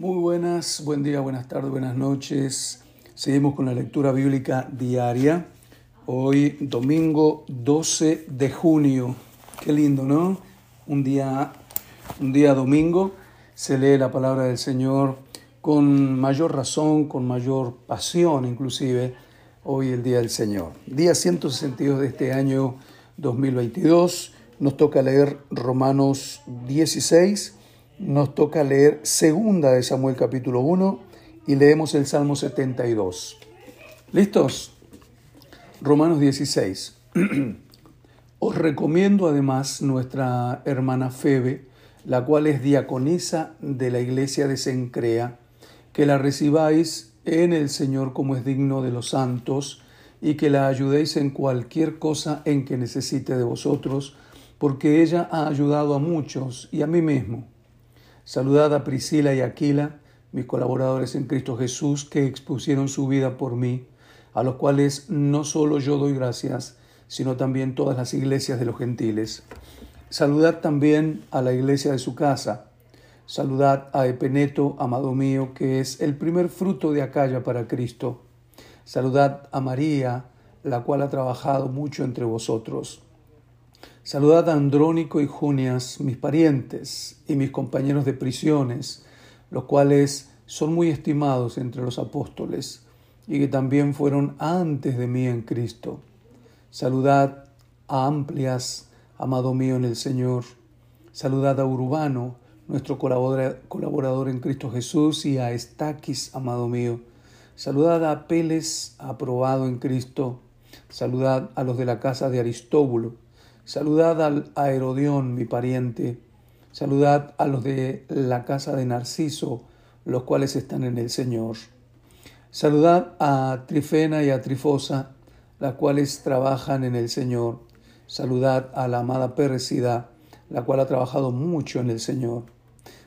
Muy buenas, buen día, buenas tardes, buenas noches. Seguimos con la lectura bíblica diaria. Hoy domingo 12 de junio. Qué lindo, ¿no? Un día, un día domingo se lee la palabra del Señor con mayor razón, con mayor pasión inclusive. Hoy el día del Señor. Día 162 de este año 2022. Nos toca leer Romanos 16 nos toca leer segunda de Samuel capítulo 1 y leemos el Salmo 72. ¿Listos? Romanos 16. Os recomiendo además nuestra hermana Febe, la cual es diaconisa de la iglesia de Sencrea, que la recibáis en el Señor como es digno de los santos, y que la ayudéis en cualquier cosa en que necesite de vosotros, porque ella ha ayudado a muchos y a mí mismo Saludad a Priscila y Aquila, mis colaboradores en Cristo Jesús, que expusieron su vida por mí, a los cuales no solo yo doy gracias, sino también todas las iglesias de los gentiles. Saludad también a la iglesia de su casa. Saludad a Epeneto, amado mío, que es el primer fruto de Acaya para Cristo. Saludad a María, la cual ha trabajado mucho entre vosotros. Saludad a Andrónico y Junias, mis parientes y mis compañeros de prisiones, los cuales son muy estimados entre los apóstoles y que también fueron antes de mí en Cristo. Saludad a Amplias, amado mío en el Señor. Saludad a Urbano, nuestro colaborador en Cristo Jesús, y a Estaquis, amado mío. Saludad a Apeles, aprobado en Cristo. Saludad a los de la casa de Aristóbulo Saludad al Herodión, mi pariente. Saludad a los de la casa de Narciso, los cuales están en el Señor. Saludad a Trifena y a Trifosa, las cuales trabajan en el Señor. Saludad a la amada Pérsida, la cual ha trabajado mucho en el Señor.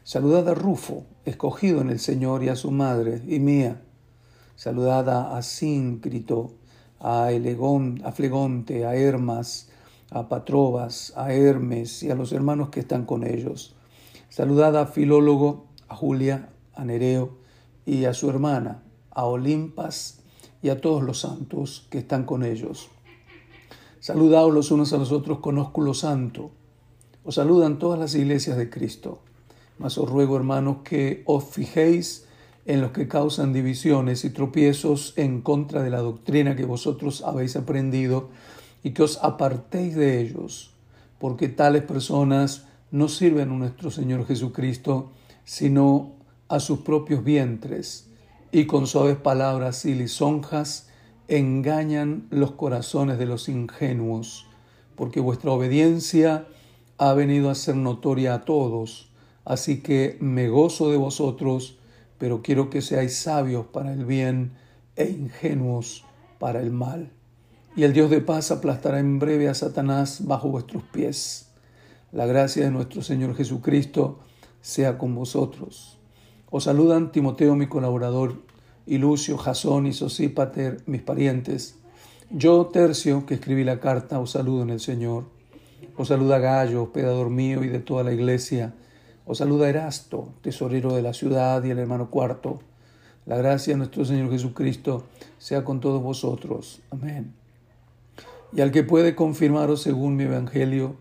Saludad a Rufo, escogido en el Señor, y a su madre y mía. Saludad a Asíncrito, a Elegón, a Flegonte, a Hermas, a Patrobas, a Hermes y a los hermanos que están con ellos. Saludad a Filólogo, a Julia, a Nereo y a su hermana, a Olimpas y a todos los santos que están con ellos. Saludaos los unos a los otros con ósculo santo. Os saludan todas las iglesias de Cristo. Mas os ruego, hermanos, que os fijéis en los que causan divisiones y tropiezos en contra de la doctrina que vosotros habéis aprendido y que os apartéis de ellos, porque tales personas no sirven a nuestro Señor Jesucristo, sino a sus propios vientres, y con suaves palabras y lisonjas engañan los corazones de los ingenuos, porque vuestra obediencia ha venido a ser notoria a todos, así que me gozo de vosotros, pero quiero que seáis sabios para el bien e ingenuos para el mal y el Dios de paz aplastará en breve a Satanás bajo vuestros pies. La gracia de nuestro Señor Jesucristo sea con vosotros. Os saludan Timoteo, mi colaborador, y Lucio, Jasón y Sosípater, mis parientes. Yo, Tercio, que escribí la carta, os saludo en el Señor. Os saluda Gallo, hospedador mío y de toda la iglesia. Os saluda Erasto, tesorero de la ciudad, y el hermano Cuarto. La gracia de nuestro Señor Jesucristo sea con todos vosotros. Amén y al que puede confirmaros según mi Evangelio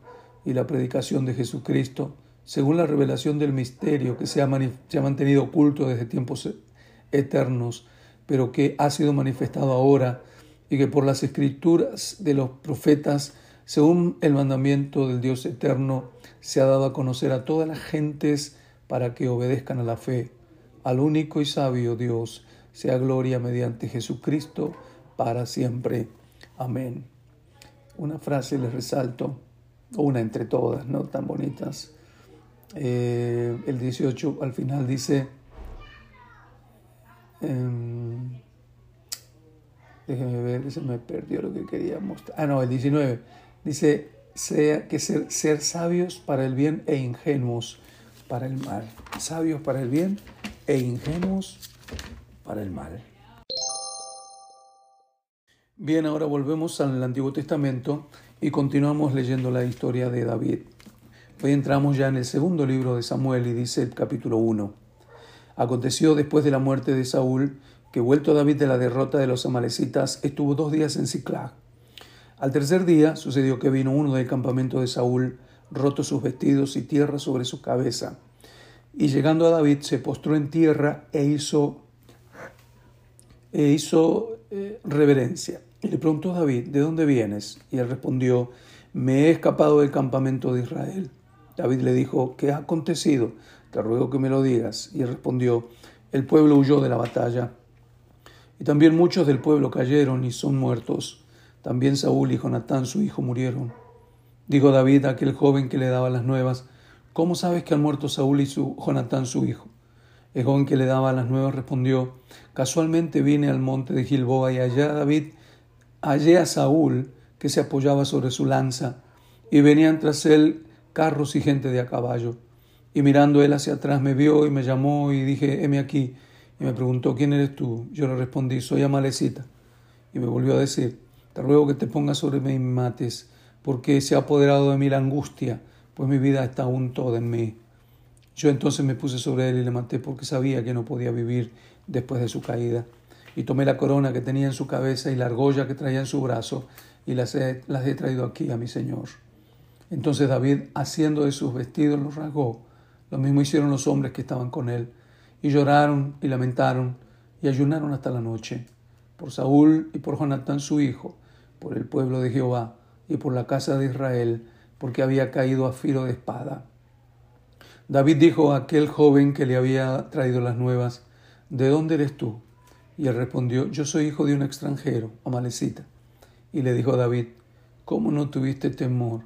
y la predicación de Jesucristo, según la revelación del misterio que se ha, mantenido oculto desde tiempos eternos, pero que ha sido manifestado ahora y que por las escrituras de los profetas, según el mandamiento del Dios eterno, se ha dado a conocer a todas las gentes para que obedezcan a la fe. Al único y sabio Dios, sea gloria mediante Jesucristo para siempre. Amén una frase les resalto, una entre todas, no tan bonitas. Eh, el 18 al final dice, eh, déjeme ver, se me perdió lo que quería mostrar. Ah, no, el 19 dice sea, que ser, ser sabios para el bien e ingenuos para el mal. Sabios para el bien e ingenuos para el mal. Bien, ahora volvemos al Antiguo Testamento y continuamos leyendo la historia de David. Hoy entramos ya en el segundo libro de Samuel y dice el capítulo 1. Aconteció después de la muerte de Saúl que vuelto David de la derrota de los amalecitas estuvo dos días en Ciclag. Al tercer día sucedió que vino uno del campamento de Saúl, roto sus vestidos y tierra sobre su cabeza. Y llegando a David se postró en tierra e hizo, e hizo eh, reverencia. Y le preguntó David, ¿de dónde vienes? Y él respondió, me he escapado del campamento de Israel. David le dijo, ¿qué ha acontecido? Te ruego que me lo digas. Y él respondió, el pueblo huyó de la batalla. Y también muchos del pueblo cayeron y son muertos. También Saúl y Jonatán, su hijo, murieron. Dijo David a aquel joven que le daba las nuevas, ¿cómo sabes que han muerto Saúl y su Jonatán, su hijo? El joven que le daba las nuevas respondió, casualmente vine al monte de Gilboa y allá David hallé a Saúl que se apoyaba sobre su lanza y venían tras él carros y gente de a caballo. Y mirando él hacia atrás me vio y me llamó y dije, heme aquí. Y me preguntó, ¿quién eres tú? Yo le respondí, soy Amalecita. Y me volvió a decir, te ruego que te pongas sobre mí y me mates, porque se ha apoderado de mí la angustia, pues mi vida está aún toda en mí. Yo entonces me puse sobre él y le maté porque sabía que no podía vivir después de su caída. Y tomé la corona que tenía en su cabeza y la argolla que traía en su brazo y las he, traído aquí a mi Señor. Entonces David, haciendo de sus vestidos, los rasgó. Lo mismo hicieron los hombres que estaban con él. Y lloraron y lamentaron y ayunaron hasta la noche. Por Saúl y por Jonatán su hijo, por el pueblo de Jehová y por la casa de Israel, porque había caído a filo de espada. David dijo a aquel joven que le había traído las nuevas, ¿De dónde eres tú? Y él respondió, Yo soy hijo de un extranjero, Amalecita. Y le dijo a David, ¿cómo no tuviste temor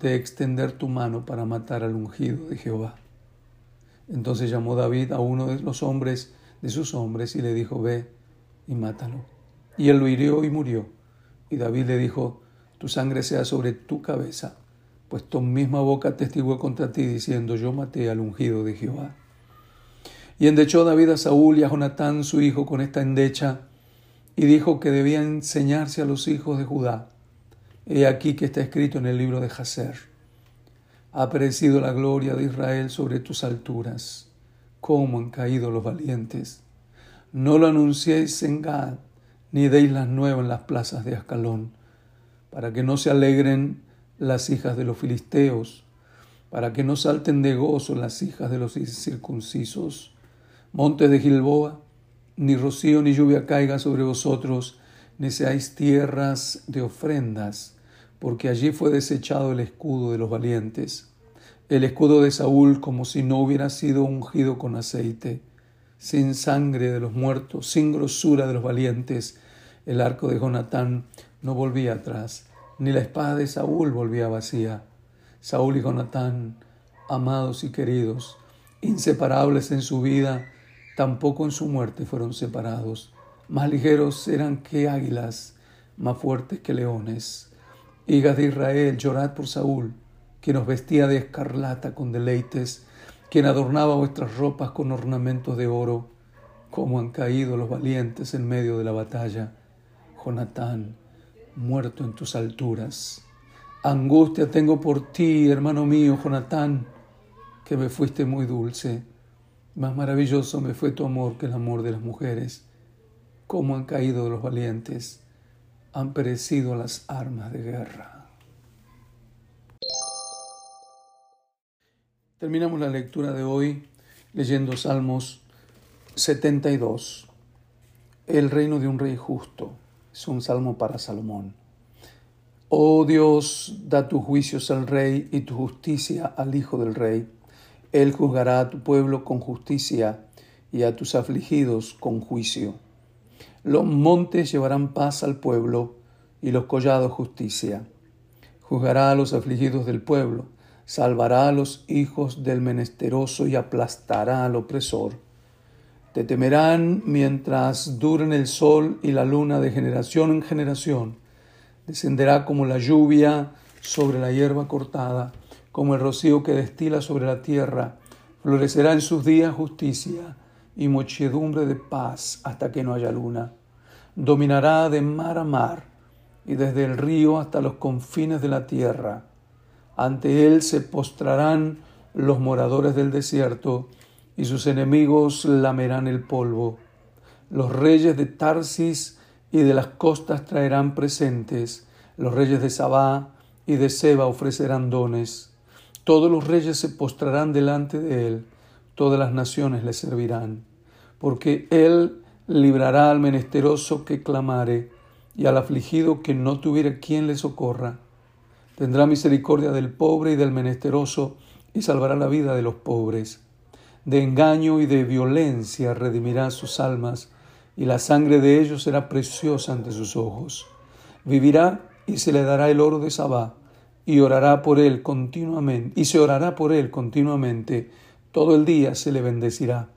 de extender tu mano para matar al ungido de Jehová? Entonces llamó David a uno de los hombres de sus hombres y le dijo, Ve y mátalo. Y él lo hirió y murió. Y David le dijo, Tu sangre sea sobre tu cabeza, pues tu misma boca testiguó contra ti, diciendo, Yo maté al ungido de Jehová. Y endechó David a Saúl y a Jonatán su hijo con esta endecha, y dijo que debía enseñarse a los hijos de Judá. He aquí que está escrito en el libro de Jaser. Ha perecido la gloria de Israel sobre tus alturas. ¿Cómo han caído los valientes? No lo anunciéis en Gad, ni deis las nuevas en las plazas de Ascalón, para que no se alegren las hijas de los filisteos, para que no salten de gozo las hijas de los circuncisos monte de Gilboa, ni rocío ni lluvia caiga sobre vosotros, ni seáis tierras de ofrendas, porque allí fue desechado el escudo de los valientes, el escudo de Saúl como si no hubiera sido ungido con aceite, sin sangre de los muertos, sin grosura de los valientes, el arco de Jonatán no volvía atrás, ni la espada de Saúl volvía vacía. Saúl y Jonatán, amados y queridos, inseparables en su vida, tampoco en su muerte fueron separados. Más ligeros eran que águilas, más fuertes que leones. Hijas de Israel, llorad por Saúl, que nos vestía de escarlata con deleites, quien adornaba vuestras ropas con ornamentos de oro. Cómo han caído los valientes en medio de la batalla. Jonatán, muerto en tus alturas. Angustia tengo por ti, hermano mío, Jonatán, que me fuiste muy dulce más maravilloso me fue tu amor que el amor de las mujeres. Cómo han caído los valientes, han perecido las armas de guerra. Terminamos la lectura de hoy leyendo Salmos 72. El reino de un rey justo. Es un salmo para Salomón. Oh Dios, da tus juicios al rey y tu justicia al hijo del rey él juzgará a tu pueblo con justicia y a tus afligidos con juicio. Los montes llevarán paz al pueblo y los collados justicia. Juzgará a los afligidos del pueblo, salvará a los hijos del menesteroso y aplastará al opresor. Te temerán mientras duren el sol y la luna de generación en generación. Descenderá como la lluvia sobre la hierba cortada como el rocío que destila sobre la tierra, florecerá en sus días justicia y muchedumbre de paz hasta que no haya luna. Dominará de mar a mar y desde el río hasta los confines de la tierra. Ante él se postrarán los moradores del desierto y sus enemigos lamerán el polvo. Los reyes de Tarsis y de las costas traerán presentes, los reyes de Sabá y de Seba ofrecerán dones. Todos los reyes se postrarán delante de él, todas las naciones le servirán, porque él librará al menesteroso que clamare y al afligido que no tuviera quien le socorra. Tendrá misericordia del pobre y del menesteroso y salvará la vida de los pobres. De engaño y de violencia redimirá sus almas y la sangre de ellos será preciosa ante sus ojos. Vivirá y se le dará el oro de Sabá y orará por él continuamente y se orará por él continuamente. Todo el día se le bendecirá.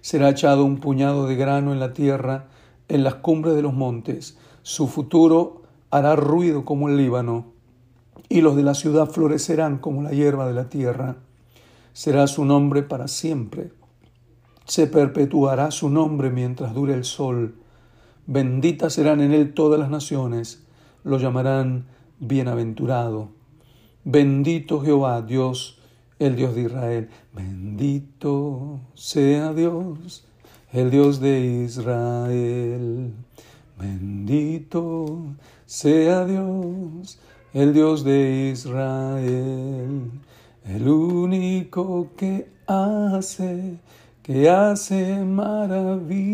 Será echado un puñado de grano en la tierra, en las cumbres de los montes. Su futuro hará ruido como el Líbano, y los de la ciudad florecerán como la hierba de la tierra. Será su nombre para siempre. Se perpetuará su nombre mientras dure el sol. Benditas serán en él todas las naciones. Lo llamarán bienaventurado. Bendito Jehová, Dios, el Dios de Israel. Bendito sea Dios, el Dios de Israel. Bendito sea Dios, el Dios de Israel, el único que hace, que hace maravillas.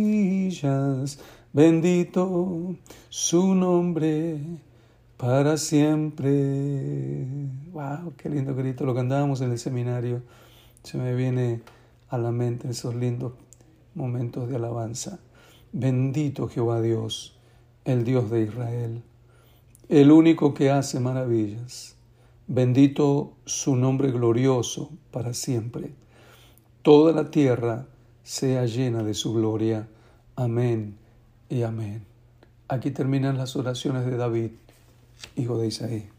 Bendito su nombre para siempre. ¡Wow! Qué lindo grito. Lo que andábamos en el seminario. Se me viene a la mente esos lindos momentos de alabanza. Bendito Jehová Dios, el Dios de Israel, el único que hace maravillas. Bendito su nombre glorioso para siempre. Toda la tierra sea llena de su gloria. Amén y amén. Aquí terminan las oraciones de David, hijo de Isaí.